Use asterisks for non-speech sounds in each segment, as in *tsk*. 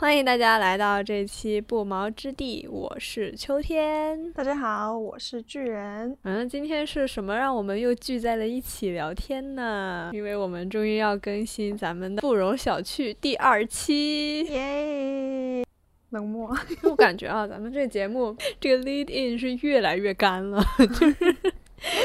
欢迎大家来到这期不毛之地，我是秋天。大家好，我是巨人。嗯，今天是什么让我们又聚在了一起聊天呢？因为我们终于要更新咱们的不容小觑第二期，耶！冷漠。*laughs* 我感觉啊，咱们这节目这个 lead in 是越来越干了，就是。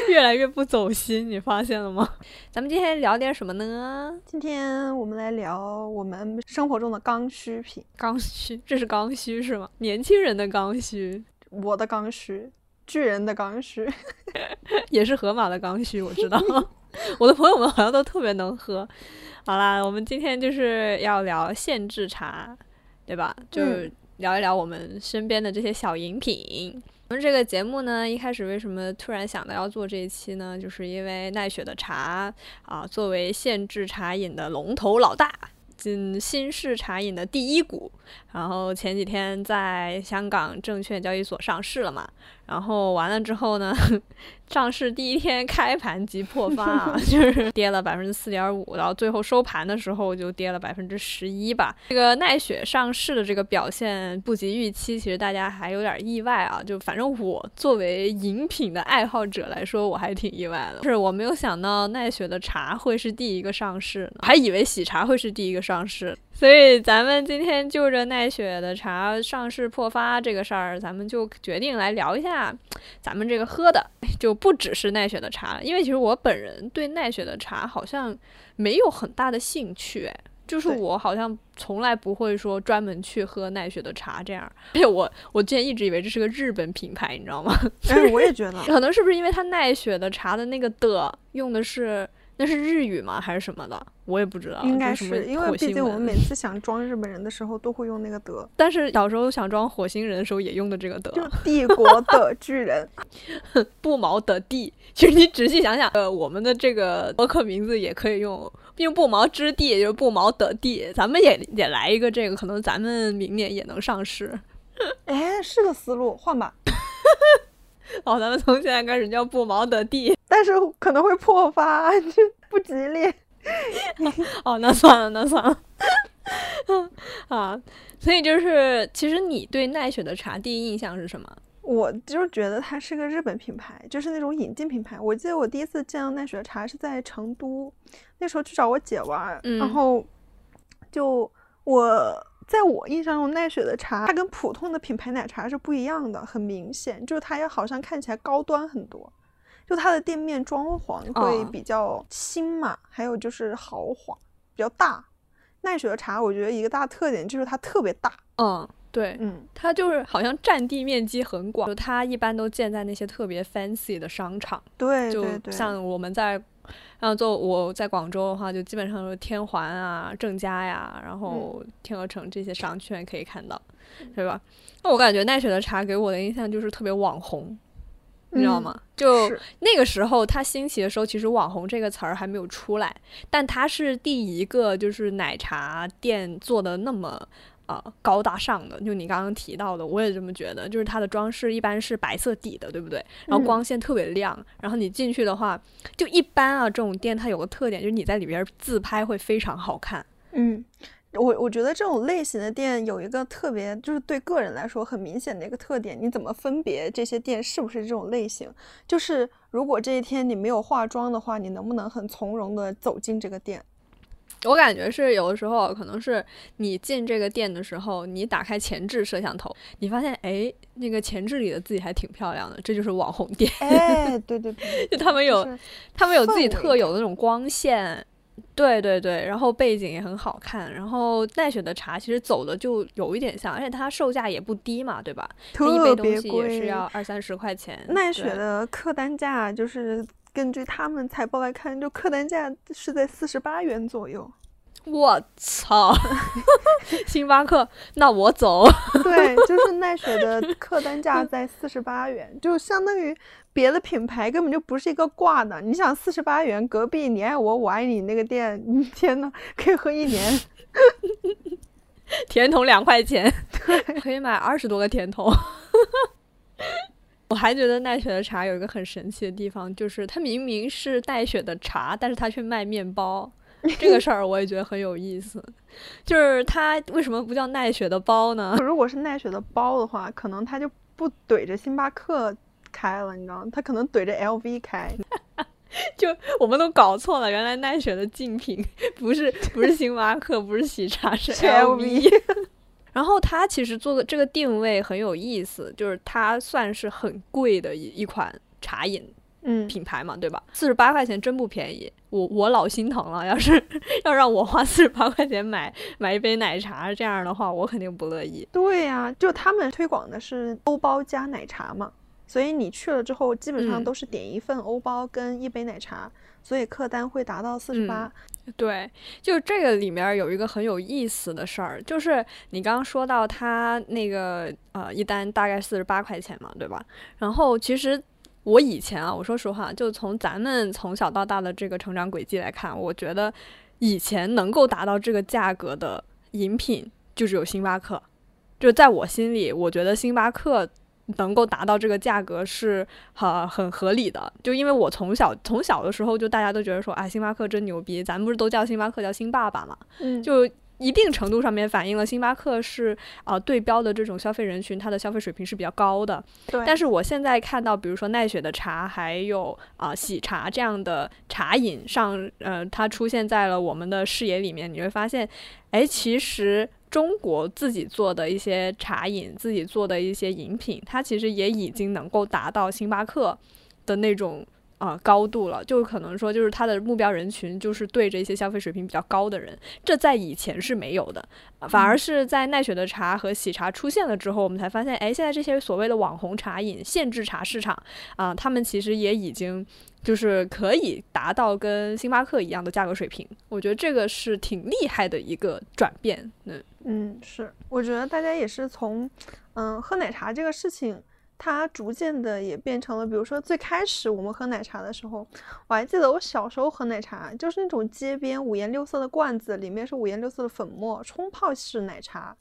*laughs* 越来越不走心，你发现了吗？*laughs* 咱们今天聊点什么呢？今天我们来聊我们生活中的刚需品。刚需，这是刚需是吗？年轻人的刚需，我的刚需，巨人的刚需，*laughs* 也是河马的刚需。我知道，我的朋友们好像都特别能喝。好啦，我们今天就是要聊限制茶，对吧？就聊一聊我们身边的这些小饮品。我们这个节目呢，一开始为什么突然想到要做这一期呢？就是因为奈雪的茶啊，作为限制茶饮的龙头老大，进新式茶饮的第一股，然后前几天在香港证券交易所上市了嘛，然后完了之后呢？*laughs* 上市第一天开盘即破发啊，*laughs* 就是跌了百分之四点五，然后最后收盘的时候就跌了百分之十一吧。这个奈雪上市的这个表现不及预期，其实大家还有点意外啊。就反正我作为饮品的爱好者来说，我还挺意外的，是我没有想到奈雪的茶会是第一个上市，还以为喜茶会是第一个上市。所以咱们今天就着奈雪的茶上市破发这个事儿，咱们就决定来聊一下咱们这个喝的就。不只是奈雪的茶，因为其实我本人对奈雪的茶好像没有很大的兴趣，哎，就是我好像从来不会说专门去喝奈雪的茶这样。而 *laughs* 且我我之前一直以为这是个日本品牌，你知道吗？哎，我也觉得，*laughs* 可能是不是因为它奈雪的茶的那个的用的是。那是日语吗？还是什么的？我也不知道。应该是因为毕竟我们每次想装日本人的时候都会用那个德，*laughs* 但是小时候想装火星人的时候也用的这个德。帝国的巨人，*laughs* 不毛的地。其实你仔细想想，呃，我们的这个博客名字也可以用，并不毛之地，也就是不毛的地。咱们也也来一个这个，可能咱们明年也能上市。哎，是个思路，换吧。*laughs* 好，咱们从现在开始叫不毛的地，但是可能会破发，*laughs* 不吉利。*laughs* 哦，那算了，那算了。啊，所以就是，其实你对奈雪的茶第一印象是什么？我就是觉得它是个日本品牌，就是那种引进品牌。我记得我第一次见到奈雪的茶是在成都，那时候去找我姐玩，然后就我。在我印象中，奈雪的茶它跟普通的品牌奶茶是不一样的，很明显，就是它也好像看起来高端很多，就它的店面装潢会比较新嘛，还有就是豪华，比较大。奈雪的茶，我觉得一个大特点就是它特别大。嗯，对，嗯，它就是好像占地面积很广，就它一般都建在那些特别 fancy 的商场。对，对，对，像我们在。然后做我在广州的话，就基本上是天环啊、正佳呀，然后天鹅城这些商圈可以看到，对吧？那我感觉奈雪的茶给我的印象就是特别网红，你知道吗？就那个时候它兴起的时候，其实“网红”这个词儿还没有出来，但它是第一个就是奶茶店做的那么。啊，高大上的，就你刚刚提到的，我也这么觉得。就是它的装饰一般是白色底的，对不对？然后光线特别亮，然后你进去的话，就一般啊。这种店它有个特点，就是你在里边自拍会非常好看。嗯，我我觉得这种类型的店有一个特别，就是对个人来说很明显的一个特点。你怎么分别这些店是不是这种类型？就是如果这一天你没有化妆的话，你能不能很从容的走进这个店？我感觉是有的时候，可能是你进这个店的时候，你打开前置摄像头，你发现哎，那个前置里的自己还挺漂亮的，这就是网红店。哎，对对对，*laughs* 就他们有，他们有自己特有的那种光线，对对对，然后背景也很好看。然后奈雪的茶其实走的就有一点像，而且它售价也不低嘛，对吧？特别贵，也是要二三十块钱。奈雪的客单价就是。根据他们财报来看，就客单价是在四十八元左右。我操！*laughs* 星巴克，那我走。对，就是奈雪的客单价在四十八元，就相当于别的品牌根本就不是一个挂的。你想，四十八元，隔壁你爱我，我爱你那个店，天呐，可以喝一年。甜筒两块钱，可以买二十多个甜筒。我还觉得奈雪的茶有一个很神奇的地方，就是它明明是奈雪的茶，但是它却卖面包。*laughs* 这个事儿我也觉得很有意思。就是它为什么不叫奈雪的包呢？如果是奈雪的包的话，可能它就不怼着星巴克开了，你知道吗？它可能怼着 LV 开。*laughs* 就我们都搞错了，原来奈雪的竞品 *laughs* 不是不是星巴克，不是喜茶，是 LV。然后它其实做的这个定位很有意思，就是它算是很贵的一一款茶饮。嗯，品牌嘛，对吧？四十八块钱真不便宜，我我老心疼了。要是 *laughs* 要让我花四十八块钱买买一杯奶茶，这样的话，我肯定不乐意。对呀，就他们推广的是欧包加奶茶嘛，所以你去了之后，基本上都是点一份欧包跟一杯奶茶，所以客单会达到四十八。对，就这个里面有一个很有意思的事儿，就是你刚刚说到他那个呃一单大概四十八块钱嘛，对吧？然后其实。我以前啊，我说实话，就从咱们从小到大的这个成长轨迹来看，我觉得以前能够达到这个价格的饮品就只有星巴克。就在我心里，我觉得星巴克能够达到这个价格是很很合理的。就因为我从小从小的时候，就大家都觉得说，哎，星巴克真牛逼，咱们不是都叫星巴克叫星爸爸嘛？嗯，就。一定程度上面反映了星巴克是啊对标的这种消费人群，它的消费水平是比较高的。对。但是我现在看到，比如说奈雪的茶，还有啊喜茶这样的茶饮上，呃，它出现在了我们的视野里面，你会发现，哎，其实中国自己做的一些茶饮，自己做的一些饮品，它其实也已经能够达到星巴克的那种。啊，高度了，就可能说，就是他的目标人群就是对这些消费水平比较高的人，这在以前是没有的，反而是在奈雪的茶和喜茶出现了之后，我们才发现，哎，现在这些所谓的网红茶饮、限制茶市场啊，他们其实也已经就是可以达到跟星巴克一样的价格水平。我觉得这个是挺厉害的一个转变。嗯嗯，是，我觉得大家也是从嗯喝奶茶这个事情。它逐渐的也变成了，比如说最开始我们喝奶茶的时候，我还记得我小时候喝奶茶，就是那种街边五颜六色的罐子，里面是五颜六色的粉末，冲泡式奶茶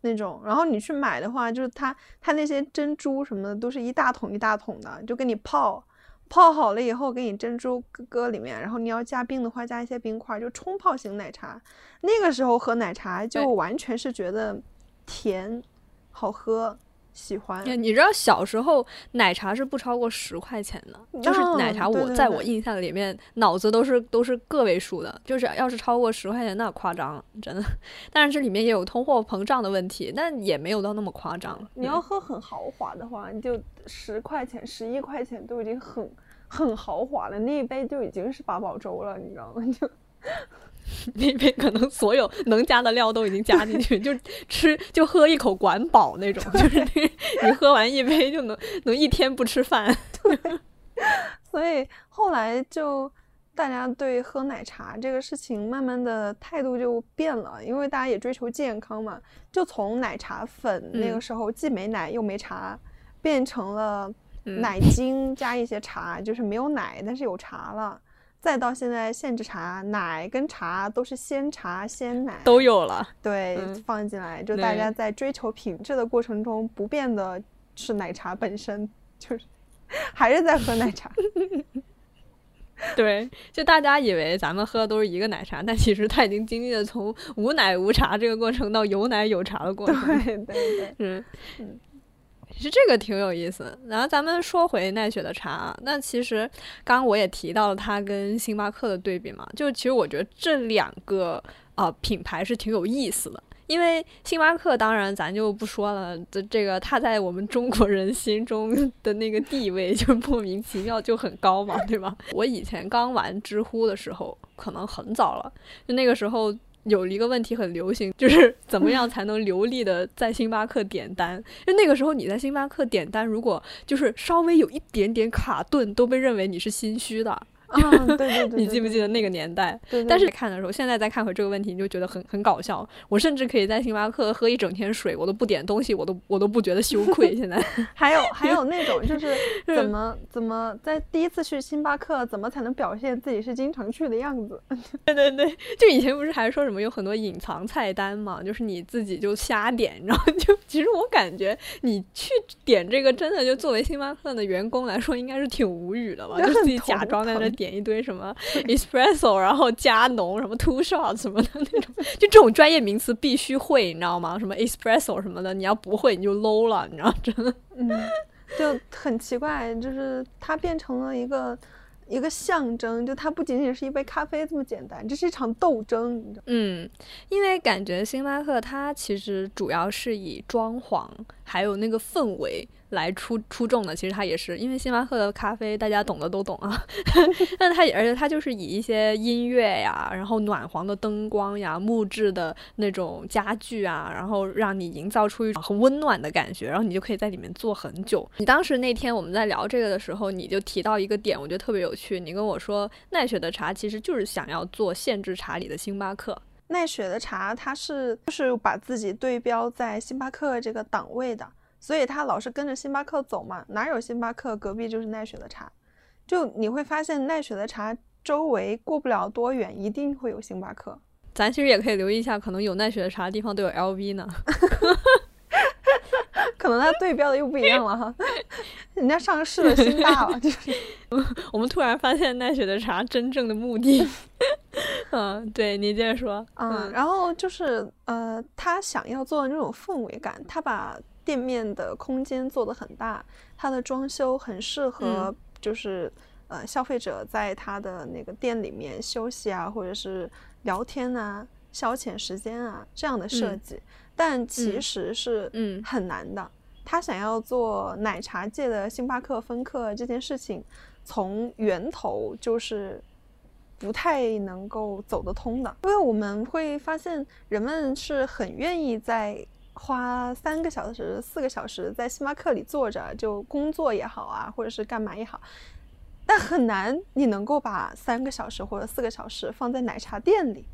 那种。然后你去买的话，就是它它那些珍珠什么的都是一大桶一大桶的，就给你泡泡好了以后给你珍珠搁里面，然后你要加冰的话加一些冰块，就冲泡型奶茶。那个时候喝奶茶就完全是觉得甜，好喝。喜欢，你知道小时候奶茶是不超过十块钱的，就是奶茶我在我印象里面脑子都是都是个位数的，就是要是超过十块钱那夸张了，真的。但是这里面也有通货膨胀的问题，但也没有到那么夸张。你要喝很豪华的话，你就十块钱、十一块钱都已经很很豪华了，那一杯就已经是八宝粥了，你知道吗？就。*laughs* 那边可能所有能加的料都已经加进去，就吃就喝一口管饱那种，就是你喝完一杯就能能一天不吃饭。*laughs* 对，所以后来就大家对喝奶茶这个事情慢慢的态度就变了，因为大家也追求健康嘛，就从奶茶粉那个时候既没奶又没茶，变成了奶精加一些茶，就是没有奶但是有茶了。再到现在，限制茶奶跟茶都是鲜茶鲜奶都有了，对，放进来，就大家在追求品质的过程中，不变的是奶茶本身，就是 *laughs* 还是在喝奶茶。*laughs* 对，就大家以为咱们喝的都是一个奶茶，但其实它已经经历了从无奶无茶这个过程到有奶有茶的过程。对对对，*laughs* 嗯其实这个挺有意思，然后咱们说回奈雪的茶，那其实刚刚我也提到了它跟星巴克的对比嘛，就其实我觉得这两个呃品牌是挺有意思的，因为星巴克当然咱就不说了，这这个它在我们中国人心中的那个地位就莫名其妙就很高嘛，对吧？我以前刚玩知乎的时候，可能很早了，就那个时候。有一个问题很流行，就是 *laughs* 怎么样才能流利的在星巴克点单？因为那个时候你在星巴克点单，如果就是稍微有一点点卡顿，都被认为你是心虚的。*laughs* 啊，对对对，你记不记得那个年代？对。但是看的时候，现在再看回这个问题，你就觉得很很搞笑。我甚至可以在星巴克喝一整天水，我都不点东西，我都我都不觉得羞愧。现在 *laughs* 还有还有那种就是 *laughs* 怎么怎么在第一次去星巴克，怎么才能表现自己是经常去的样子？对对对，就以前不是还说什么有很多隐藏菜单嘛，就是你自己就瞎点，然后就其实我感觉你去点这个，真的就作为星巴克的员工来说，应该是挺无语的吧？就自己假装在那。点一堆什么 espresso，然后加浓什么 two shots 什么的那种，就这种专业名词必须会，你知道吗？什么 espresso 什么的，你要不会你就 low 了，你知道真的。嗯，就很奇怪，就是它变成了一个。一个象征，就它不仅仅是一杯咖啡这么简单，这是一场斗争，你知道嗯，因为感觉星巴克它其实主要是以装潢还有那个氛围。来出出众的，其实它也是因为星巴克的咖啡，大家懂的都懂啊。*laughs* 但它而且它就是以一些音乐呀，然后暖黄的灯光呀，木质的那种家具啊，然后让你营造出一种很温暖的感觉，然后你就可以在里面坐很久。你当时那天我们在聊这个的时候，你就提到一个点，我觉得特别有趣。你跟我说，奈雪的茶其实就是想要做限制茶里的星巴克。奈雪的茶，它是就是把自己对标在星巴克这个档位的。所以他老是跟着星巴克走嘛，哪有星巴克隔壁就是奈雪的茶，就你会发现奈雪的茶周围过不了多远，一定会有星巴克。咱其实也可以留意一下，可能有奈雪的茶的地方都有 LV 呢。*laughs* 可能它对标的又不一样了哈，*laughs* 人家上市了，心大了，就是。*laughs* 我们突然发现奈雪的茶真正的目的。嗯，对你接着说。嗯，然后就是呃，他想要做的那种氛围感，他把。店面的空间做的很大，它的装修很适合，就是呃消费者在他的那个店里面休息啊，或者是聊天啊、消遣时间啊这样的设计。但其实是嗯很难的。他想要做奶茶界的星巴克分克这件事情，从源头就是不太能够走得通的，因为我们会发现人们是很愿意在。花三个小时、四个小时在星巴克里坐着，就工作也好啊，或者是干嘛也好，但很难你能够把三个小时或者四个小时放在奶茶店里。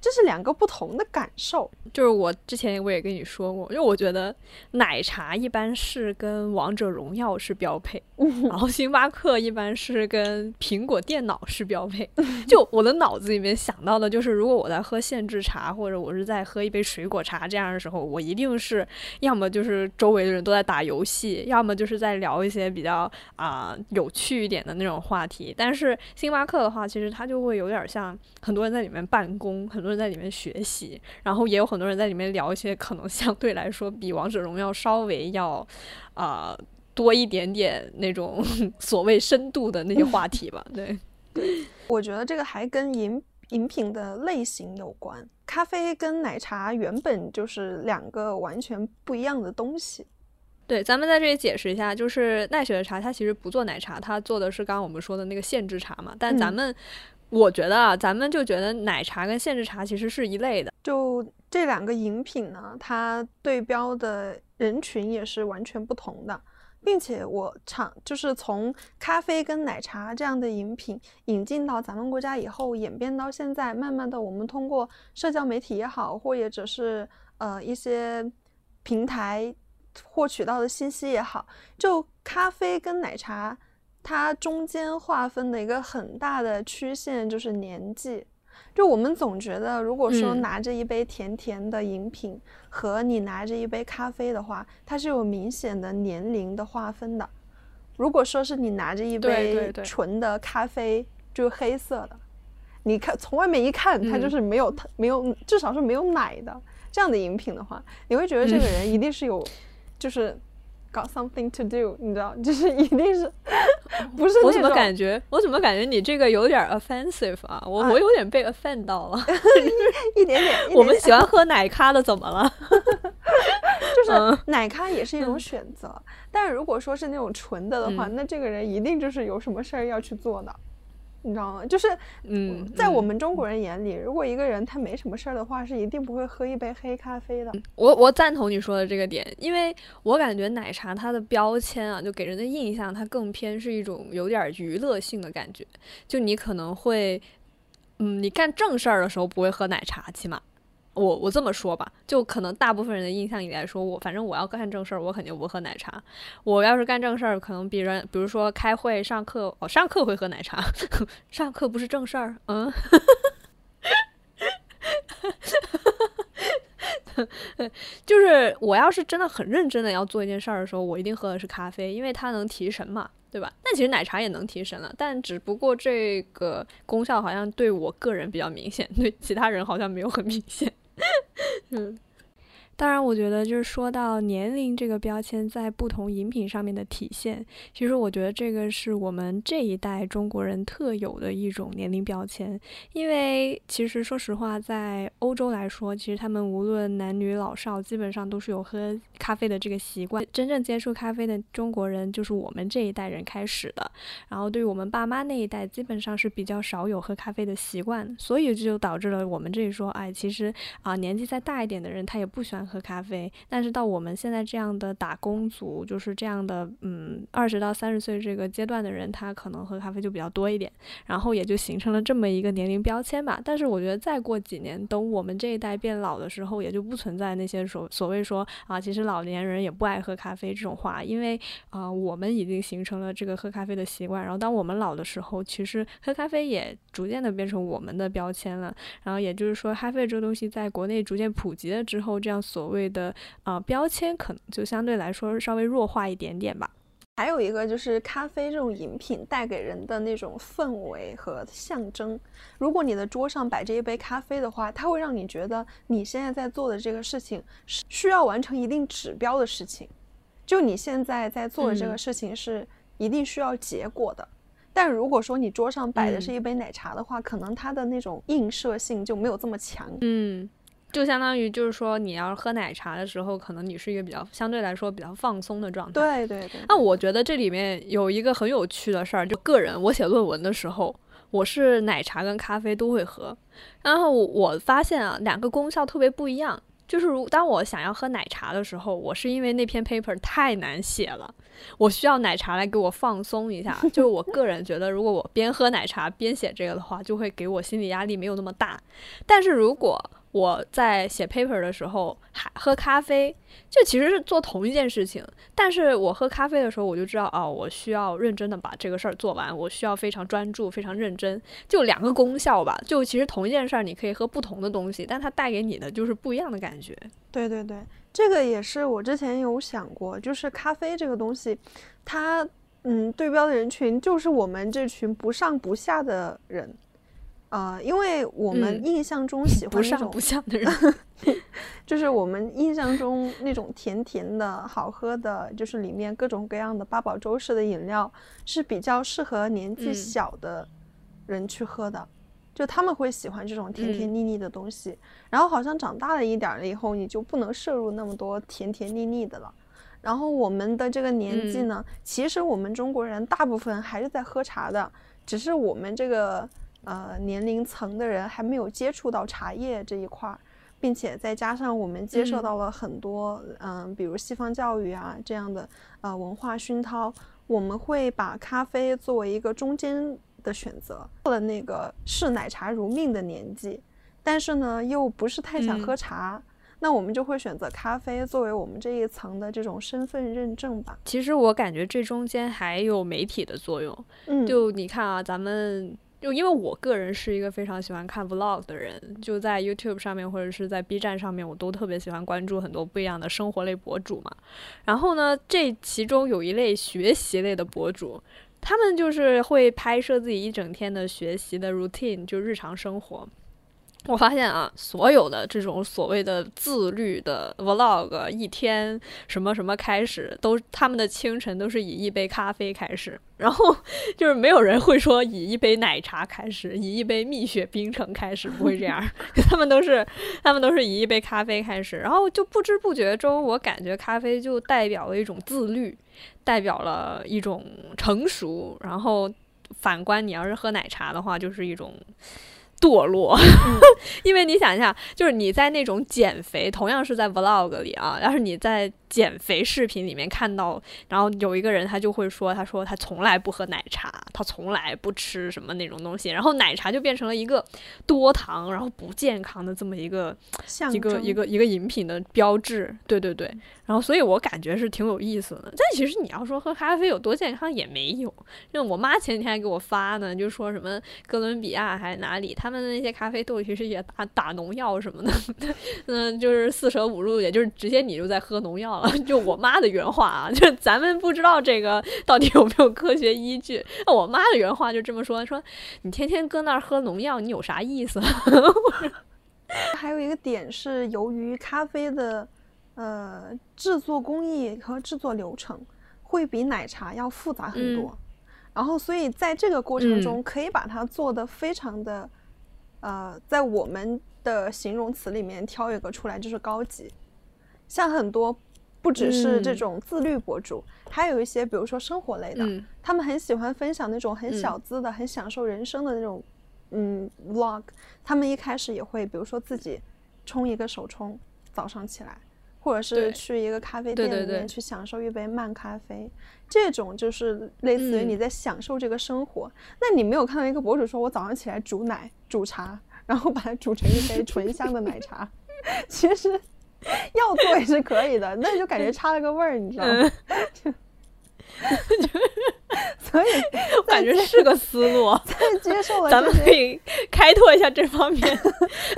这是两个不同的感受，就是我之前我也跟你说过，因为我觉得奶茶一般是跟王者荣耀是标配，*laughs* 然后星巴克一般是跟苹果电脑是标配。就我的脑子里面想到的就是，如果我在喝限制茶，或者我是在喝一杯水果茶这样的时候，我一定是要么就是周围的人都在打游戏，要么就是在聊一些比较啊有趣一点的那种话题。但是星巴克的话，其实它就会有点像很多人在里面办公，很多人。在里面学习，然后也有很多人在里面聊一些可能相对来说比王者荣耀稍微要啊多一点点那种 *laughs* 所谓深度的那些话 *laughs* 题吧。对，我觉得这个还跟饮饮品的类型有关。咖啡跟奶茶原本就是两个完全不一样的东西。对，咱们在这里解释一下，就是奈雪的茶，它其实不做奶茶，它做的是刚刚我们说的那个限制茶嘛。但咱们。我觉得啊，咱们就觉得奶茶跟限制茶其实是一类的。就这两个饮品呢，它对标的人群也是完全不同的，并且我尝就是从咖啡跟奶茶这样的饮品引进到咱们国家以后，演变到现在，慢慢的我们通过社交媒体也好，或者只是呃一些平台获取到的信息也好，就咖啡跟奶茶。它中间划分的一个很大的曲线就是年纪，就我们总觉得，如果说拿着一杯甜甜的饮品和你拿着一杯咖啡的话，它是有明显的年龄的划分的。如果说是你拿着一杯纯的咖啡，就是黑色的，你看从外面一看，它就是没有没有，至少是没有奶的这样的饮品的话，你会觉得这个人一定是有，就是。Got something to do，你知道，就是一定是，不是我怎么感觉，我怎么感觉你这个有点 offensive 啊？我我有点被 offend 到了，*laughs* 一点点。*laughs* 我们喜欢喝奶咖的怎么了？*laughs* 就是奶咖也是一种选择，但是如果说是那种纯的的话，那这个人一定就是有什么事儿要去做的。你知道吗？就是，嗯，在我们中国人眼里，如果一个人他没什么事儿的话，是一定不会喝一杯黑咖啡的。我我赞同你说的这个点，因为我感觉奶茶它的标签啊，就给人的印象，它更偏是一种有点娱乐性的感觉。就你可能会，嗯，你干正事儿的时候不会喝奶茶，起码。我我这么说吧，就可能大部分人的印象里来说，我反正我要干正事儿，我肯定不喝奶茶。我要是干正事儿，可能比人，比如说开会、上课，哦，上课会喝奶茶，*laughs* 上课不是正事儿，嗯。*laughs* 就是我要是真的很认真的要做一件事儿的时候，我一定喝的是咖啡，因为它能提神嘛，对吧？但其实奶茶也能提神了，但只不过这个功效好像对我个人比较明显，对其他人好像没有很明显。嗯。*laughs* 当然，我觉得就是说到年龄这个标签在不同饮品上面的体现，其实我觉得这个是我们这一代中国人特有的一种年龄标签。因为其实说实话，在欧洲来说，其实他们无论男女老少，基本上都是有喝咖啡的这个习惯。真正接触咖啡的中国人，就是我们这一代人开始的。然后对于我们爸妈那一代，基本上是比较少有喝咖啡的习惯，所以这就导致了我们这里说，哎，其实啊，年纪再大一点的人，他也不喜欢。喝咖啡，但是到我们现在这样的打工族，就是这样的，嗯，二十到三十岁这个阶段的人，他可能喝咖啡就比较多一点，然后也就形成了这么一个年龄标签吧。但是我觉得再过几年，等我们这一代变老的时候，也就不存在那些所所谓说啊，其实老年人也不爱喝咖啡这种话，因为啊，我们已经形成了这个喝咖啡的习惯。然后当我们老的时候，其实喝咖啡也逐渐的变成我们的标签了。然后也就是说，咖啡这个东西在国内逐渐普及了之后，这样。所谓的啊标签可能就相对来说稍微弱化一点点吧。还有一个就是咖啡这种饮品带给人的那种氛围和象征。如果你的桌上摆着一杯咖啡的话，它会让你觉得你现在在做的这个事情是需要完成一定指标的事情，就你现在在做的这个事情是一定需要结果的。但如果说你桌上摆的是一杯奶茶的话，可能它的那种映射性就没有这么强。嗯。就相当于就是说，你要喝奶茶的时候，可能你是一个比较相对来说比较放松的状态。对对对。那我觉得这里面有一个很有趣的事儿，就个人我写论文的时候，我是奶茶跟咖啡都会喝，然后我发现啊，两个功效特别不一样。就是如当我想要喝奶茶的时候，我是因为那篇 paper 太难写了，我需要奶茶来给我放松一下。就是我个人觉得，如果我边喝奶茶边写这个的话，就会给我心理压力没有那么大。但是如果我在写 paper 的时候还喝咖啡，就其实是做同一件事情。但是我喝咖啡的时候，我就知道哦，我需要认真的把这个事儿做完，我需要非常专注、非常认真。就两个功效吧，就其实同一件事儿，你可以喝不同的东西，但它带给你的就是不一样的感觉。对对对，这个也是我之前有想过，就是咖啡这个东西，它嗯对标的人群就是我们这群不上不下的人。呃，因为我们印象中喜欢那种不像的人，*laughs* 就是我们印象中那种甜甜的好喝的，就是里面各种各样的八宝粥式的饮料是比较适合年纪小的人去喝的，就他们会喜欢这种甜甜腻腻的东西。然后好像长大了一点了以后，你就不能摄入那么多甜甜腻腻的了。然后我们的这个年纪呢，其实我们中国人大部分还是在喝茶的，只是我们这个。呃，年龄层的人还没有接触到茶叶这一块儿，并且再加上我们接受到了很多，嗯，比如西方教育啊这样的呃文化熏陶，我们会把咖啡作为一个中间的选择。到了那个视奶茶如命的年纪，但是呢又不是太想喝茶，那我们就会选择咖啡作为我们这一层的这种身份认证吧。其实我感觉这中间还有媒体的作用，嗯，就你看啊，咱们。就因为我个人是一个非常喜欢看 vlog 的人，就在 YouTube 上面或者是在 B 站上面，我都特别喜欢关注很多不一样的生活类博主嘛。然后呢，这其中有一类学习类的博主，他们就是会拍摄自己一整天的学习的 routine，就日常生活。我发现啊，所有的这种所谓的自律的 vlog，一天什么什么开始，都他们的清晨都是以一杯咖啡开始，然后就是没有人会说以一杯奶茶开始，以一杯蜜雪冰城开始，不会这样，*laughs* 他们都是他们都是以一杯咖啡开始，然后就不知不觉中，我感觉咖啡就代表了一种自律，代表了一种成熟，然后反观你要是喝奶茶的话，就是一种。堕落，*laughs* 因为你想一下，就是你在那种减肥，同样是在 vlog 里啊，要是你在减肥视频里面看到，然后有一个人他就会说，他说他从来不喝奶茶，他从来不吃什么那种东西，然后奶茶就变成了一个多糖然后不健康的这么一个 *tsk* 一个一个一个饮品的标志。对对对。然后，所以我感觉是挺有意思的。但其实你要说喝咖啡有多健康也没有。就我妈前几天还给我发呢，就说什么哥伦比亚还哪里，他们的那些咖啡豆其实也打打农药什么的。*laughs* 嗯，就是四舍五入，也就是直接你就在喝农药了。就我妈的原话啊，就咱们不知道这个到底有没有科学依据。那我妈的原话就这么说：说你天天搁那儿喝农药，你有啥意思？*laughs* 还有一个点是，由于咖啡的。呃，制作工艺和制作流程会比奶茶要复杂很多，然后所以在这个过程中可以把它做的非常的，呃，在我们的形容词里面挑一个出来就是高级。像很多不只是这种自律博主，还有一些比如说生活类的，他们很喜欢分享那种很小资的、很享受人生的那种嗯 vlog。他们一开始也会比如说自己冲一个手冲，早上起来。或者是去一个咖啡店里面去享受一杯慢咖啡，这种就是类似于你在享受这个生活。那你没有看到一个博主说，我早上起来煮奶、煮茶，然后把它煮成一杯 *laughs* 醇香的奶茶。*laughs* 其实 *laughs* 要做也是可以的，那就感觉差了个味儿，你知道吗？*laughs* 所以我感觉是个思路，*laughs* 再接受了，咱们可以开拓一下这方面。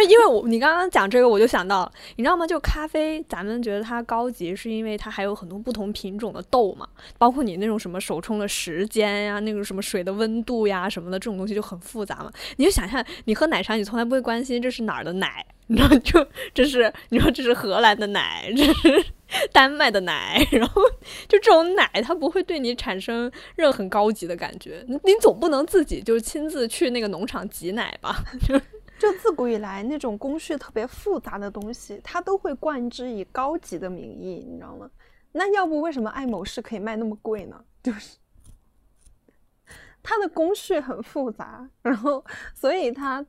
因为我你刚刚讲这个，我就想到，你知道吗？就咖啡，咱们觉得它高级，是因为它还有很多不同品种的豆嘛，包括你那种什么手冲的时间呀，那种什么水的温度呀什么的，这种东西就很复杂嘛。你就想象，你喝奶茶，你从来不会关心这是哪儿的奶。你知道，就这是你说这是荷兰的奶，这是丹麦的奶，然后就这种奶，它不会对你产生任何高级的感觉。你你总不能自己就亲自去那个农场挤奶吧？*laughs* 就就自古以来那种工序特别复杂的东西，它都会冠之以高级的名义，你知道吗？那要不为什么爱某仕可以卖那么贵呢？*laughs* 就是它的工序很复杂，然后所以它。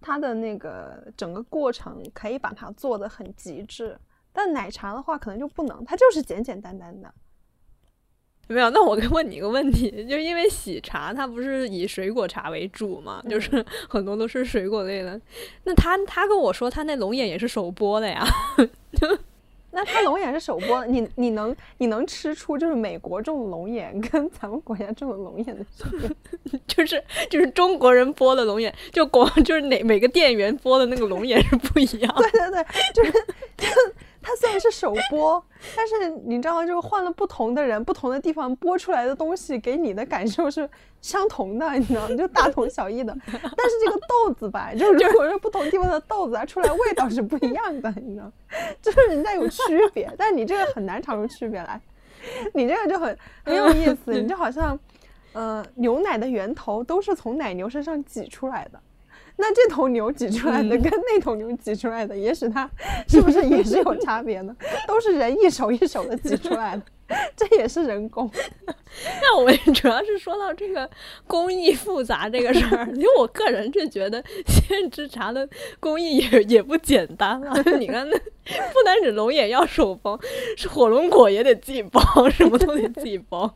它的那个整个过程可以把它做的很极致，但奶茶的话可能就不能，它就是简简单单的。没有，那我问你一个问题，就因为喜茶它不是以水果茶为主嘛，就是 *laughs* 很多都是水果类的。那他他跟我说他那龙眼也是手剥的呀。*laughs* 那它龙眼是手剥，你你能你能吃出就是美国种龙眼跟 *laughs* 咱们国家种的龙眼的区别？*laughs* 就是就是中国人剥的龙眼，就国就是哪每个店员剥的那个龙眼是不一样。*laughs* 对对对，就是就。它虽然是首播，但是你知道，就是换了不同的人、不同的地方播出来的东西，给你的感受是相同的，你知道吗？就大同小异的。*laughs* 但是这个豆子吧，就是如果是不同地方的豆子啊，出来味道是不一样的，你知道，*laughs* 就是人家有区别，但你这个很难尝出区别来。你这个就很很有意思，你就好像，呃，牛奶的源头都是从奶牛身上挤出来的。那这头牛挤出来的跟那头牛挤出来的，也许它 *laughs* 是不是也是有差别呢？*laughs* 都是人一手一手的挤出来的，*laughs* 这也是人工。那我们主要是说到这个工艺复杂这个事儿，因为我个人是觉得鲜制茶的工艺也也不简单了。你看，那不单指龙眼要手包，是火龙果也得自己包，什么都得自己包。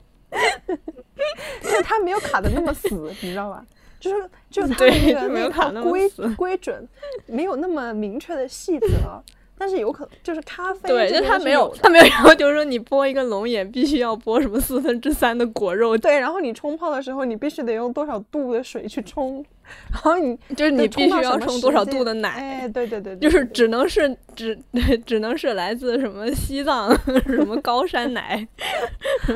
就它没有卡的那么死，你知道吧？就是就是它那个那套规规准没有那么明确的细则，但是有可能就是咖啡，对，就它没有它没有要求说你剥一个龙眼必须要剥什么四分之三的果肉，对，然后你冲泡的时候你必须得用多少度的水去冲。*laughs* 然后你 *laughs* 就是你必须要冲多少度的奶？哎，对对对，就是只能是只 *laughs* 只能是来自什么西藏什么高山奶，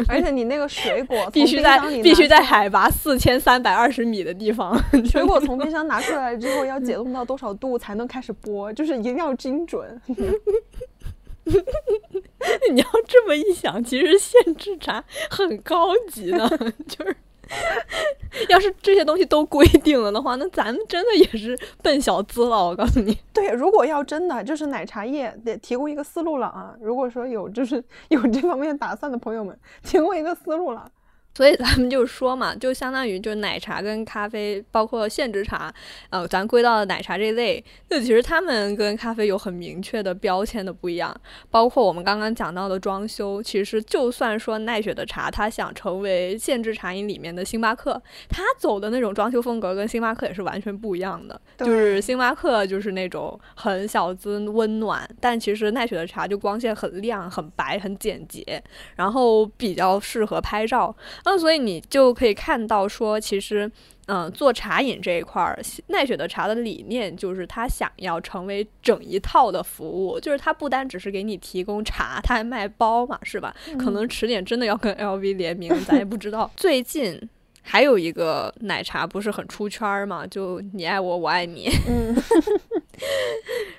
而且你那个水果必须在必须在海拔四千三百二十米的地方，水果从冰箱拿出来之后要解冻到多少度才能开始剥？就是一定要精准。你要这么一想，其实现制茶很高级呢，就是。*laughs* 要是这些东西都规定了的话，那咱们真的也是笨小子了。我告诉你，*laughs* 对，如果要真的就是奶茶业得提供一个思路了啊！如果说有就是有这方面打算的朋友们，提供一个思路了。所以咱们就说嘛，就相当于就奶茶跟咖啡，包括现制茶，呃，咱归到奶茶这类，那其实他们跟咖啡有很明确的标签的不一样。包括我们刚刚讲到的装修，其实就算说奈雪的茶，它想成为现制茶饮里面的星巴克，它走的那种装修风格跟星巴克也是完全不一样的。就是星巴克就是那种很小资温暖，但其实奈雪的茶就光线很亮、很白、很简洁，然后比较适合拍照。那所以你就可以看到，说其实，嗯，做茶饮这一块儿，奈雪的茶的理念就是他想要成为整一套的服务，就是他不单只是给你提供茶，他还卖包嘛，是吧？可能迟点真的要跟 LV 联名，咱也不知道。*laughs* 最近还有一个奶茶不是很出圈嘛？就你爱我，我爱你。嗯。*laughs* *laughs*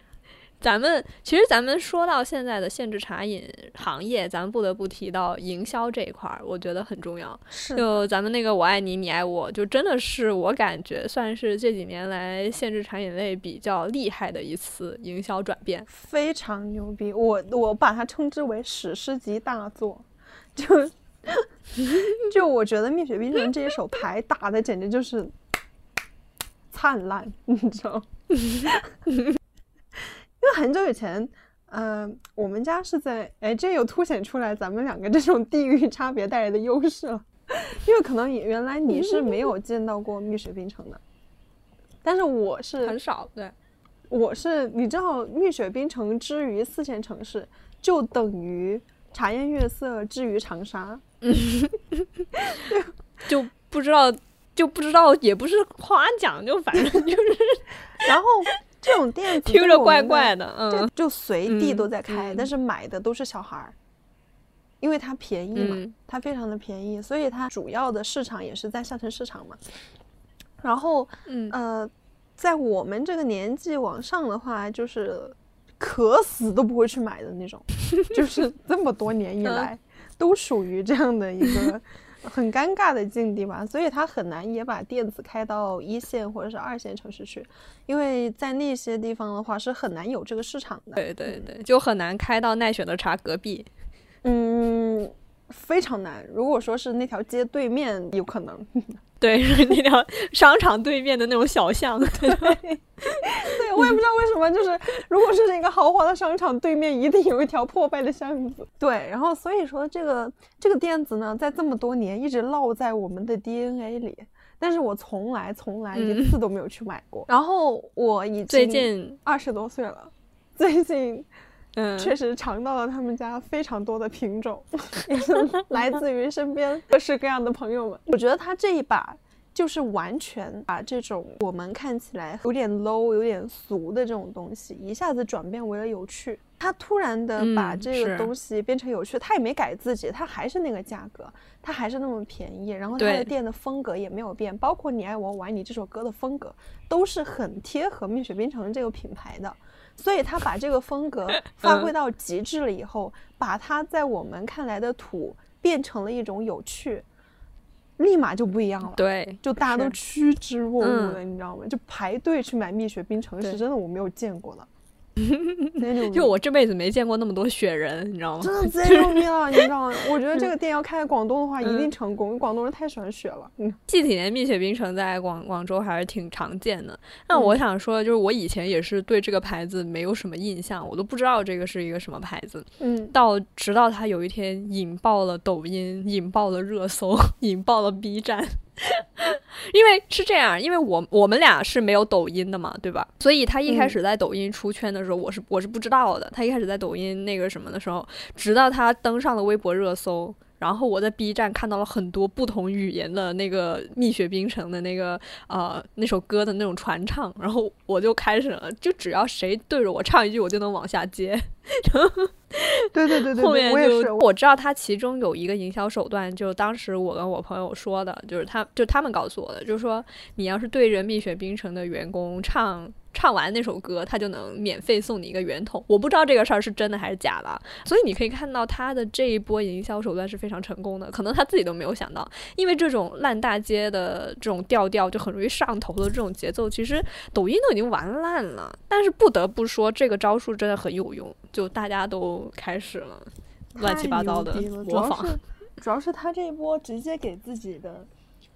咱们其实，咱们说到现在的限制茶饮行业，咱们不得不提到营销这一块儿，我觉得很重要。就咱们那个“我爱你，你爱我”，就真的是我感觉算是这几年来限制茶饮类比较厉害的一次营销转变，非常牛逼。我我把它称之为史诗级大作，就就我觉得蜜雪冰城这一手牌打的简直就是 *tsk* 灿烂，你知道。*laughs* 因为很久以前，呃，我们家是在，哎，这又凸显出来咱们两个这种地域差别带来的优势了。*laughs* 因为可能原来你是没有见到过蜜雪冰城的，但是我是很少。对，我是你知道，蜜雪冰城之于四线城市，就等于茶颜悦色之于长沙。*laughs* 就不知道，就不知道，也不是夸奖，就反正就是，*laughs* 然后。这种店听着怪怪的，嗯，就随地都在开，但是买的都是小孩儿，因为它便宜嘛，它非常的便宜，所以它主要的市场也是在下沉市场嘛。然后，呃，在我们这个年纪往上的话，就是渴死都不会去买的那种，就是这么多年以来都属于这样的一个。很尴尬的境地吧，所以他很难也把店子开到一线或者是二线城市去，因为在那些地方的话是很难有这个市场的。对对对，就很难开到奈雪的茶隔壁。嗯。非常难。如果说是那条街对面，有可能。*laughs* 对，*laughs* 是那条商场对面的那种小巷。*laughs* 对，对我也不知道为什么，就是如果是一个豪华的商场对面，一定有一条破败的巷子。对，然后所以说这个这个店子呢，在这么多年一直烙在我们的 DNA 里，但是我从来从来一次都没有去买过。然后我已经最近二十多岁了，最近。嗯，确实尝到了他们家非常多的品种，也 *laughs* 是来自于身边各式各样的朋友们。我觉得他这一把就是完全把这种我们看起来有点 low、有点俗的这种东西，一下子转变为了有趣。他突然的把这个东西变成有趣，他也没改自己，他还是那个价格，他还是那么便宜，然后他的店的风格也没有变，包括《你爱我，我爱你》这首歌的风格都是很贴合蜜雪冰城这个品牌的。所以他把这个风格 *laughs* 发挥到极致了以后，把它在我们看来的土变成了一种有趣，立马就不一样了。对，就大家都趋之若鹜了，你知道吗？就排队去买蜜雪冰城是真的我没有见过的。*laughs* 就我这辈子没见过那么多雪人，你知道吗？真的贼牛逼了，你知道吗？我觉得这个店要开在广东的话，一定成功，广东人太喜欢雪了。嗯，*laughs* 近几年蜜雪冰城在广广州还是挺常见的。那我想说，就是我以前也是对这个牌子没有什么印象，我都不知道这个是一个什么牌子。嗯，到直到它有一天引爆了抖音，引爆了热搜，*laughs* 引爆了 B 站。*laughs* 因为是这样，因为我我们俩是没有抖音的嘛，对吧？所以他一开始在抖音出圈的时候，我是我是不知道的。他一开始在抖音那个什么的时候，直到他登上了微博热搜。然后我在 B 站看到了很多不同语言的那个蜜雪冰城的那个呃那首歌的那种传唱，然后我就开始了，就只要谁对着我唱一句，我就能往下接。*laughs* *laughs* 对对对对，后面就我知道他其中有一个营销手段，就是当时我跟我朋友说的，就是他就他们告诉我的，就是说你要是对着蜜雪冰城的员工唱。唱完那首歌，他就能免费送你一个圆筒。我不知道这个事儿是真的还是假的，所以你可以看到他的这一波营销手段是非常成功的，可能他自己都没有想到。因为这种烂大街的这种调调，就很容易上头的这种节奏，其实抖音都已经玩烂了。但是不得不说，这个招数真的很有用，就大家都开始了乱七八糟的模仿。主要是他这一波直接给自己的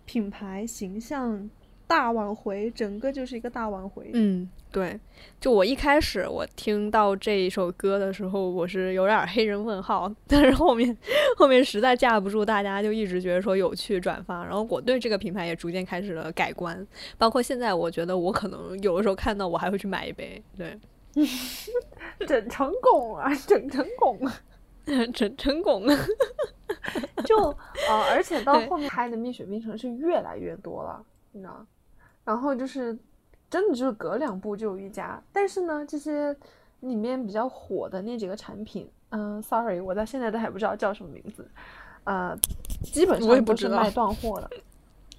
品牌形象大挽回，整个就是一个大挽回。嗯，对。就我一开始我听到这一首歌的时候，我是有点黑人问号，但是后面后面实在架不住，大家就一直觉得说有趣转发，然后我对这个品牌也逐渐开始了改观。包括现在，我觉得我可能有的时候看到我还会去买一杯。对，*laughs* 整成功啊，整成功啊！*laughs* 成成功，*laughs* 就呃，而且到后面开的蜜雪冰城是越来越多了，你知道？然后就是真的就是隔两步就有一家，但是呢，这些里面比较火的那几个产品，嗯，sorry，我到现在都还不知道叫什么名字，呃，基本上都是卖断货的，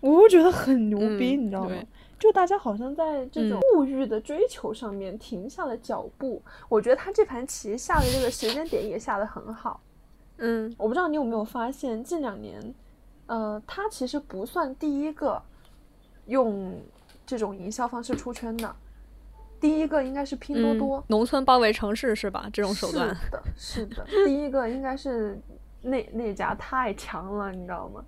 我会觉得很牛逼，你知道吗？就大家好像在这种物欲的追求上面停下了脚步，我觉得他这盘棋下的这个时间点也下的很好。*laughs* 嗯，我不知道你有没有发现，近两年，呃，他其实不算第一个用这种营销方式出圈的，第一个应该是拼多多。农村包围城市是吧？这种手段。是的，*laughs* 是的，第一个应该是那那家太强了，你知道吗？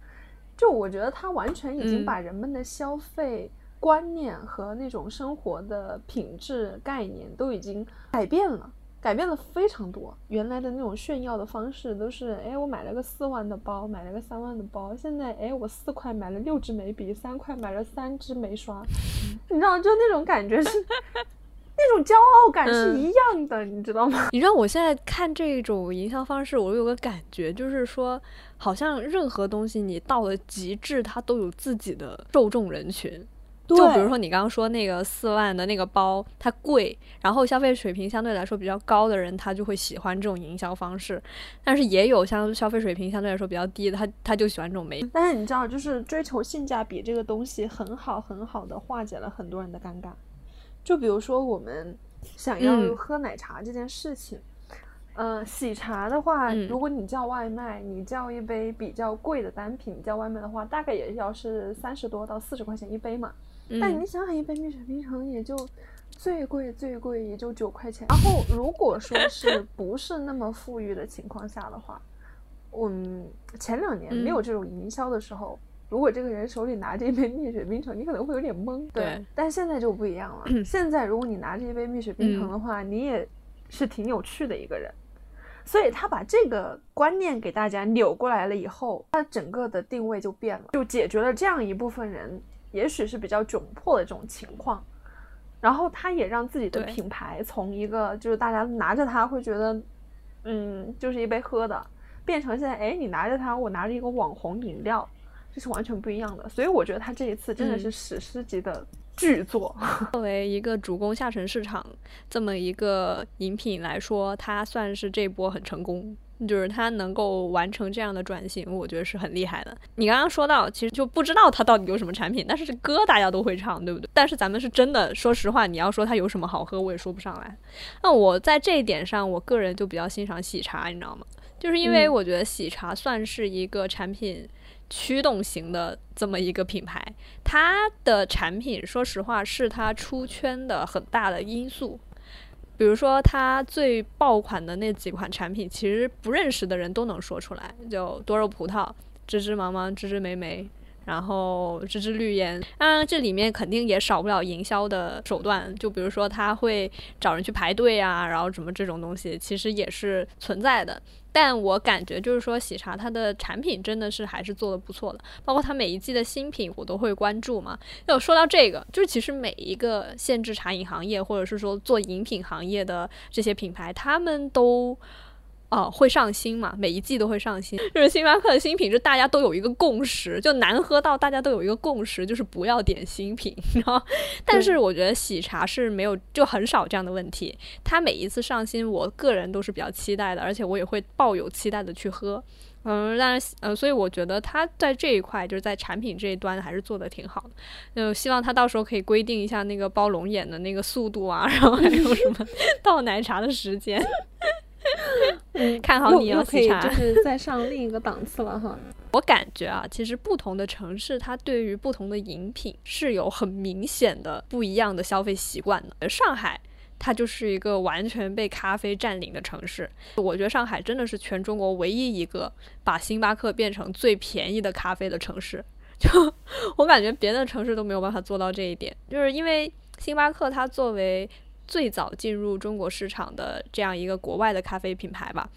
就我觉得他完全已经把人们的消费。观念和那种生活的品质概念都已经改变了，改变了非常多。原来的那种炫耀的方式都是，哎，我买了个四万的包，买了个三万的包。现在，哎，我四块买了六支眉笔，三块买了三支眉刷。你知道，就那种感觉是，那种骄傲感是一样的，你知道吗？*laughs* 你知道，我现在看这种营销方式，我有个感觉，就是说，好像任何东西你到了极致，它都有自己的受众人群。就比如说你刚刚说那个四万的那个包，它贵，然后消费水平相对来说比较高的人，他就会喜欢这种营销方式。但是也有像消费水平相对来说比较低的，他他就喜欢这种没。但是你知道，就是追求性价比这个东西，很好很好的化解了很多人的尴尬。就比如说我们想要喝奶茶这件事情，嗯，喜茶的话，如果你叫外卖，你叫一杯比较贵的单品叫外卖的话，大概也要是三十多到四十块钱一杯嘛。但你想想，一杯蜜雪冰城也就最贵最贵也就九块钱。然后如果说是 *laughs* 不是那么富裕的情况下的话，嗯，前两年没有这种营销的时候，如果这个人手里拿着一杯蜜雪冰城，你可能会有点懵。对，但现在就不一样了。现在如果你拿着一杯蜜雪冰城的话，你也是挺有趣的一个人。所以他把这个观念给大家扭过来了以后，他整个的定位就变了，就解决了这样一部分人。也许是比较窘迫的这种情况，然后他也让自己的品牌从一个就是大家拿着它会觉得，嗯，就是一杯喝的，变成现在，哎，你拿着它，我拿着一个网红饮料，这是完全不一样的。所以我觉得他这一次真的是史诗级的巨作。*laughs* 作为一个主攻下沉市场这么一个饮品来说，它算是这波很成功。就是他能够完成这样的转型，我觉得是很厉害的。你刚刚说到，其实就不知道他到底有什么产品，但是这歌大家都会唱，对不对？但是咱们是真的，说实话，你要说它有什么好喝，我也说不上来。那我在这一点上，我个人就比较欣赏喜茶，你知道吗？就是因为我觉得喜茶算是一个产品驱动型的这么一个品牌，它的产品，说实话，是它出圈的很大的因素。比如说，它最爆款的那几款产品，其实不认识的人都能说出来，就多肉葡萄、枝枝芒芒、枝枝莓莓，然后芝芝绿颜。当然，这里面肯定也少不了营销的手段，就比如说他会找人去排队啊，然后什么这种东西，其实也是存在的。但我感觉就是说，喜茶它的产品真的是还是做的不错的，包括它每一季的新品我都会关注嘛。那说到这个，就是其实每一个限制茶饮行业或者是说做饮品行业的这些品牌，他们都。哦，会上新嘛？每一季都会上新，就是星巴克的新品，就大家都有一个共识，就难喝到大家都有一个共识，就是不要点新品。*laughs* 然后，但是我觉得喜茶是没有，就很少这样的问题。它每一次上新，我个人都是比较期待的，而且我也会抱有期待的去喝。嗯，但是，呃，所以我觉得它在这一块，就是在产品这一端还是做的挺好的。就希望它到时候可以规定一下那个包龙眼的那个速度啊，然后还有什么 *laughs* 倒奶茶的时间。看好你哦，可以就是 *laughs* 再上另一个档次了哈。我感觉啊，其实不同的城市，它对于不同的饮品是有很明显的不一样的消费习惯的。上海它就是一个完全被咖啡占领的城市。我觉得上海真的是全中国唯一一个把星巴克变成最便宜的咖啡的城市。*laughs* 就我感觉别的城市都没有办法做到这一点，就是因为星巴克它作为最早进入中国市场的这样一个国外的咖啡品牌吧。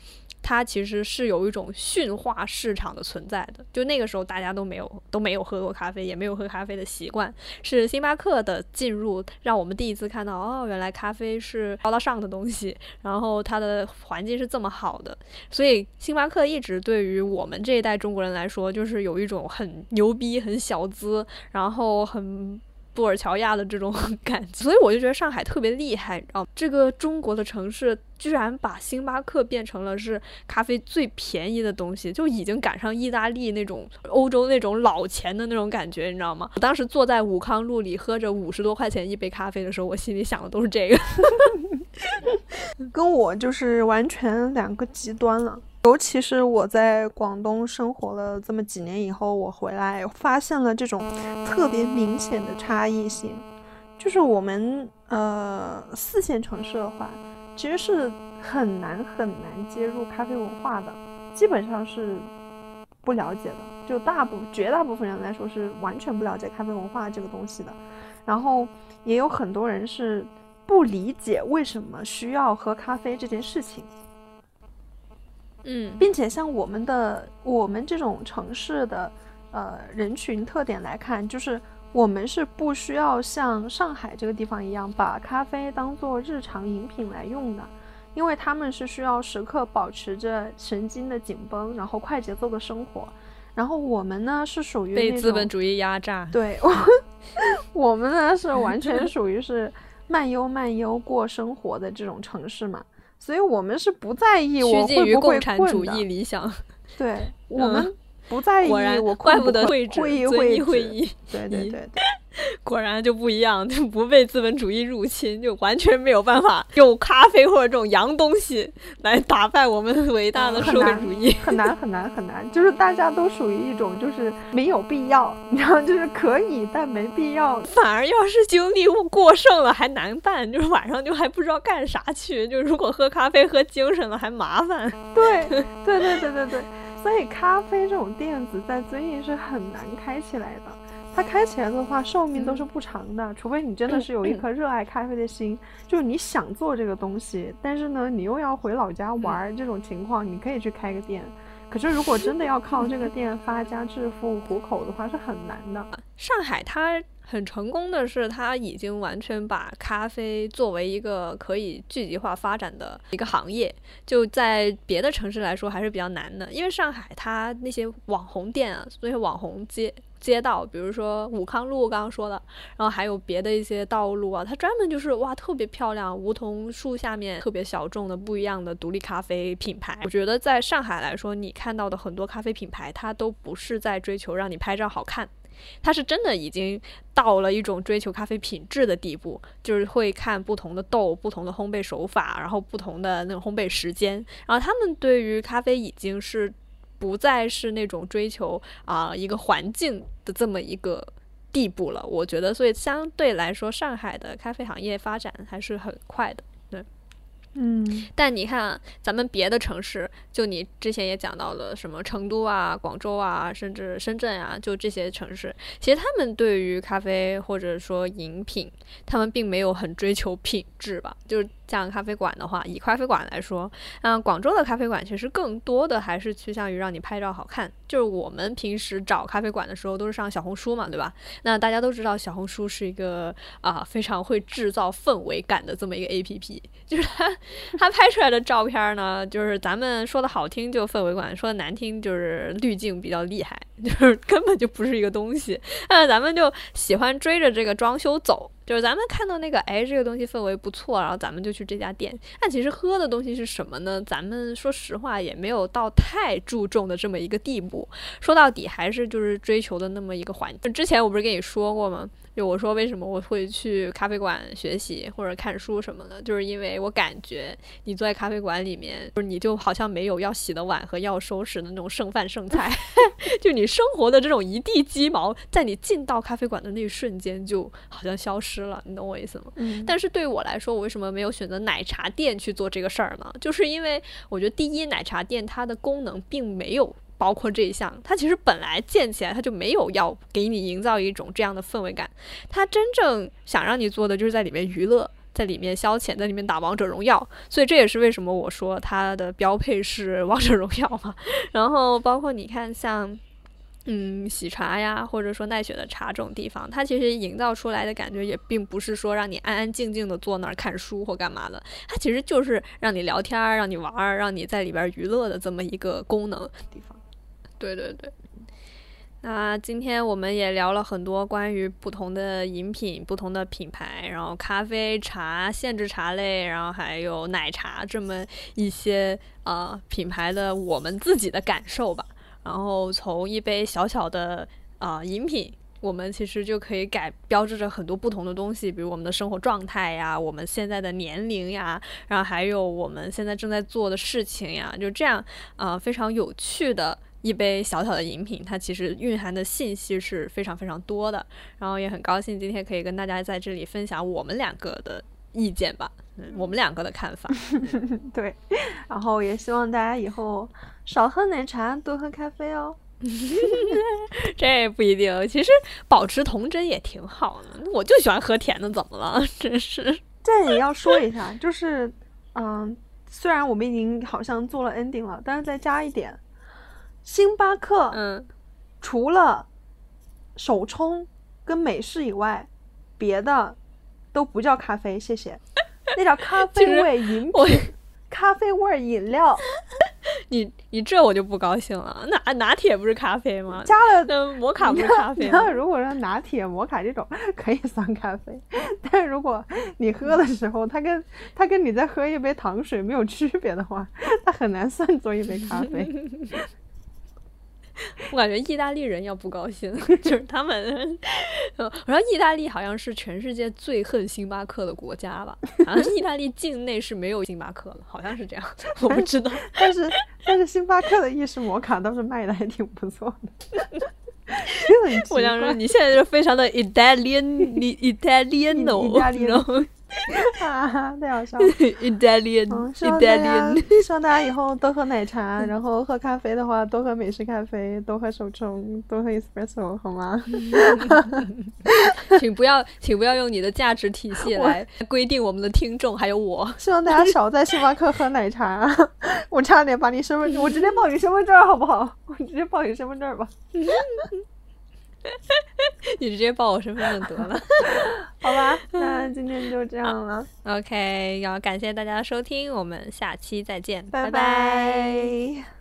它其实是有一种驯化市场的存在的，就那个时候大家都没有都没有喝过咖啡，也没有喝咖啡的习惯，是星巴克的进入让我们第一次看到哦，原来咖啡是高大上的东西，然后它的环境是这么好的，所以星巴克一直对于我们这一代中国人来说，就是有一种很牛逼、很小资，然后很。布尔乔亚的这种 *laughs* 感觉，所以我就觉得上海特别厉害啊！这个中国的城市居然把星巴克变成了是咖啡最便宜的东西，就已经赶上意大利那种欧洲那种老钱的那种感觉，你知道吗？我当时坐在武康路里喝着五十多块钱一杯咖啡的时候，我心里想的都是这个，*laughs* 跟我就是完全两个极端了。尤其是我在广东生活了这么几年以后，我回来发现了这种特别明显的差异性。就是我们呃四线城市的话，其实是很难很难接入咖啡文化的，基本上是不了解的。就大部绝大部分人来说是完全不了解咖啡文化这个东西的。然后也有很多人是不理解为什么需要喝咖啡这件事情。嗯，并且像我们的我们这种城市的呃人群特点来看，就是我们是不需要像上海这个地方一样把咖啡当做日常饮品来用的，因为他们是需要时刻保持着神经的紧绷，然后快节奏的生活。然后我们呢是属于被资本主义压榨，对，*laughs* 我们呢是完全 *laughs* 属于是慢悠慢悠过生活的这种城市嘛。所以我们是不在意我会不会困的，对我们不在意我怪不得会议会会议，对对对。*laughs* 果然就不一样，就不被资本主义入侵，就完全没有办法用咖啡或者这种洋东西来打败我们伟大的社会主义。很难很难很难，就是大家都属于一种就是没有必要，然后就是可以但没必要。反而要是精力过剩了还难办，就是晚上就还不知道干啥去。就如果喝咖啡喝精神了还麻烦。对对对对对对，所以咖啡这种店子在遵义是很难开起来的。它开起来的话，寿命都是不长的，除非你真的是有一颗热爱咖啡的心，就是你想做这个东西，但是呢，你又要回老家玩这种情况，你可以去开个店。可是如果真的要靠这个店发家致富糊口的话，是很难的。上海它很成功的是，它已经完全把咖啡作为一个可以聚集化发展的一个行业，就在别的城市来说还是比较难的，因为上海它那些网红店啊，那些网红街。街道，比如说武康路，刚刚说的，然后还有别的一些道路啊，它专门就是哇，特别漂亮，梧桐树下面特别小众的不一样的独立咖啡品牌。我觉得在上海来说，你看到的很多咖啡品牌，它都不是在追求让你拍照好看，他是真的已经到了一种追求咖啡品质的地步，就是会看不同的豆、不同的烘焙手法，然后不同的那种烘焙时间，然后他们对于咖啡已经是。不再是那种追求啊一个环境的这么一个地步了，我觉得，所以相对来说，上海的咖啡行业发展还是很快的。嗯，但你看，咱们别的城市，就你之前也讲到了什么成都啊、广州啊，甚至深圳啊，就这些城市，其实他们对于咖啡或者说饮品，他们并没有很追求品质吧？就是像咖啡馆的话，以咖啡馆来说，嗯，广州的咖啡馆其实更多的还是趋向于让你拍照好看。就是我们平时找咖啡馆的时候，都是上小红书嘛，对吧？那大家都知道，小红书是一个啊非常会制造氛围感的这么一个 A P P，*laughs* 就是它。它拍出来的照片呢，就是咱们说的好听就氛围感，说的难听就是滤镜比较厉害，就是根本就不是一个东西。那咱们就喜欢追着这个装修走，就是咱们看到那个，哎，这个东西氛围不错，然后咱们就去这家店。但其实喝的东西是什么呢？咱们说实话也没有到太注重的这么一个地步。说到底还是就是追求的那么一个环境。之前我不是跟你说过吗？就我说为什么我会去咖啡馆学习或者看书什么的，就是因为我感觉你坐在咖啡馆里面，就是你就好像没有要洗的碗和要收拾的那种剩饭剩菜，*laughs* 就你生活的这种一地鸡毛，在你进到咖啡馆的那一瞬间就好像消失了，你懂我意思吗？嗯，但是对于我来说，我为什么没有选择奶茶店去做这个事儿呢？就是因为我觉得第一，奶茶店它的功能并没有。包括这一项，它其实本来建起来，它就没有要给你营造一种这样的氛围感。它真正想让你做的，就是在里面娱乐，在里面消遣，在里面打王者荣耀。所以这也是为什么我说它的标配是王者荣耀嘛。然后包括你看，像嗯喜茶呀，或者说奈雪的茶这种地方，它其实营造出来的感觉也并不是说让你安安静静的坐那儿看书或干嘛的，它其实就是让你聊天儿、让你玩儿、让你在里边娱乐的这么一个功能地方。对对对，那今天我们也聊了很多关于不同的饮品、不同的品牌，然后咖啡、茶、限制茶类，然后还有奶茶这么一些呃品牌的我们自己的感受吧。然后从一杯小小的啊饮品，我们其实就可以改标志着很多不同的东西，比如我们的生活状态呀，我们现在的年龄呀，然后还有我们现在正在做的事情呀，就这样啊非常有趣的。一杯小小的饮品，它其实蕴含的信息是非常非常多的。然后也很高兴今天可以跟大家在这里分享我们两个的意见吧，嗯，我们两个的看法。*laughs* 对，然后也希望大家以后少喝奶茶，多喝咖啡哦。*laughs* 这不一定，其实保持童真也挺好的。我就喜欢喝甜的，怎么了？*laughs* 真是。这也要说一下，就是嗯，虽然我们已经好像做了 ending 了，但是再加一点。星巴克，嗯，除了手冲跟美式以外，别的都不叫咖啡，谢谢。*laughs* 那叫咖啡味饮品，*laughs* 咖啡味饮料。*laughs* 你你这我就不高兴了。拿拿铁不是咖啡吗？加了摩卡不是咖啡吗？如果说拿铁、摩卡这种可以算咖啡，但如果你喝的时候，它跟它跟你在喝一杯糖水没有区别的话，它很难算作一杯咖啡。*laughs* 我感觉意大利人要不高兴，*laughs* 就是他们。然后意大利好像是全世界最恨星巴克的国家吧？好像意大利境内是没有星巴克了，好像是这样。*laughs* 我不知道，但是但是星巴克的意式摩卡倒是卖的还挺不错的。我想说，你现在就非常的 Italian，Italiano。哈哈，*laughs* 太好笑了。*laughs* Italian，Italian，*laughs* 希望大家以后多喝奶茶，然后喝咖啡的话多喝美式咖啡，多喝手冲，多喝 espresso，好吗？请不要，请不要用你的价值体系来规定我们的听众，还有我。希望大家少在星巴克喝奶茶。我差点把你身份证，我直接报你身份证好不好？我直接报你身份证吧。*laughs* 你直接报我身份证得了，*laughs* 好吧？*laughs* 那今天就这样了。OK，要感谢大家的收听，我们下期再见，拜拜。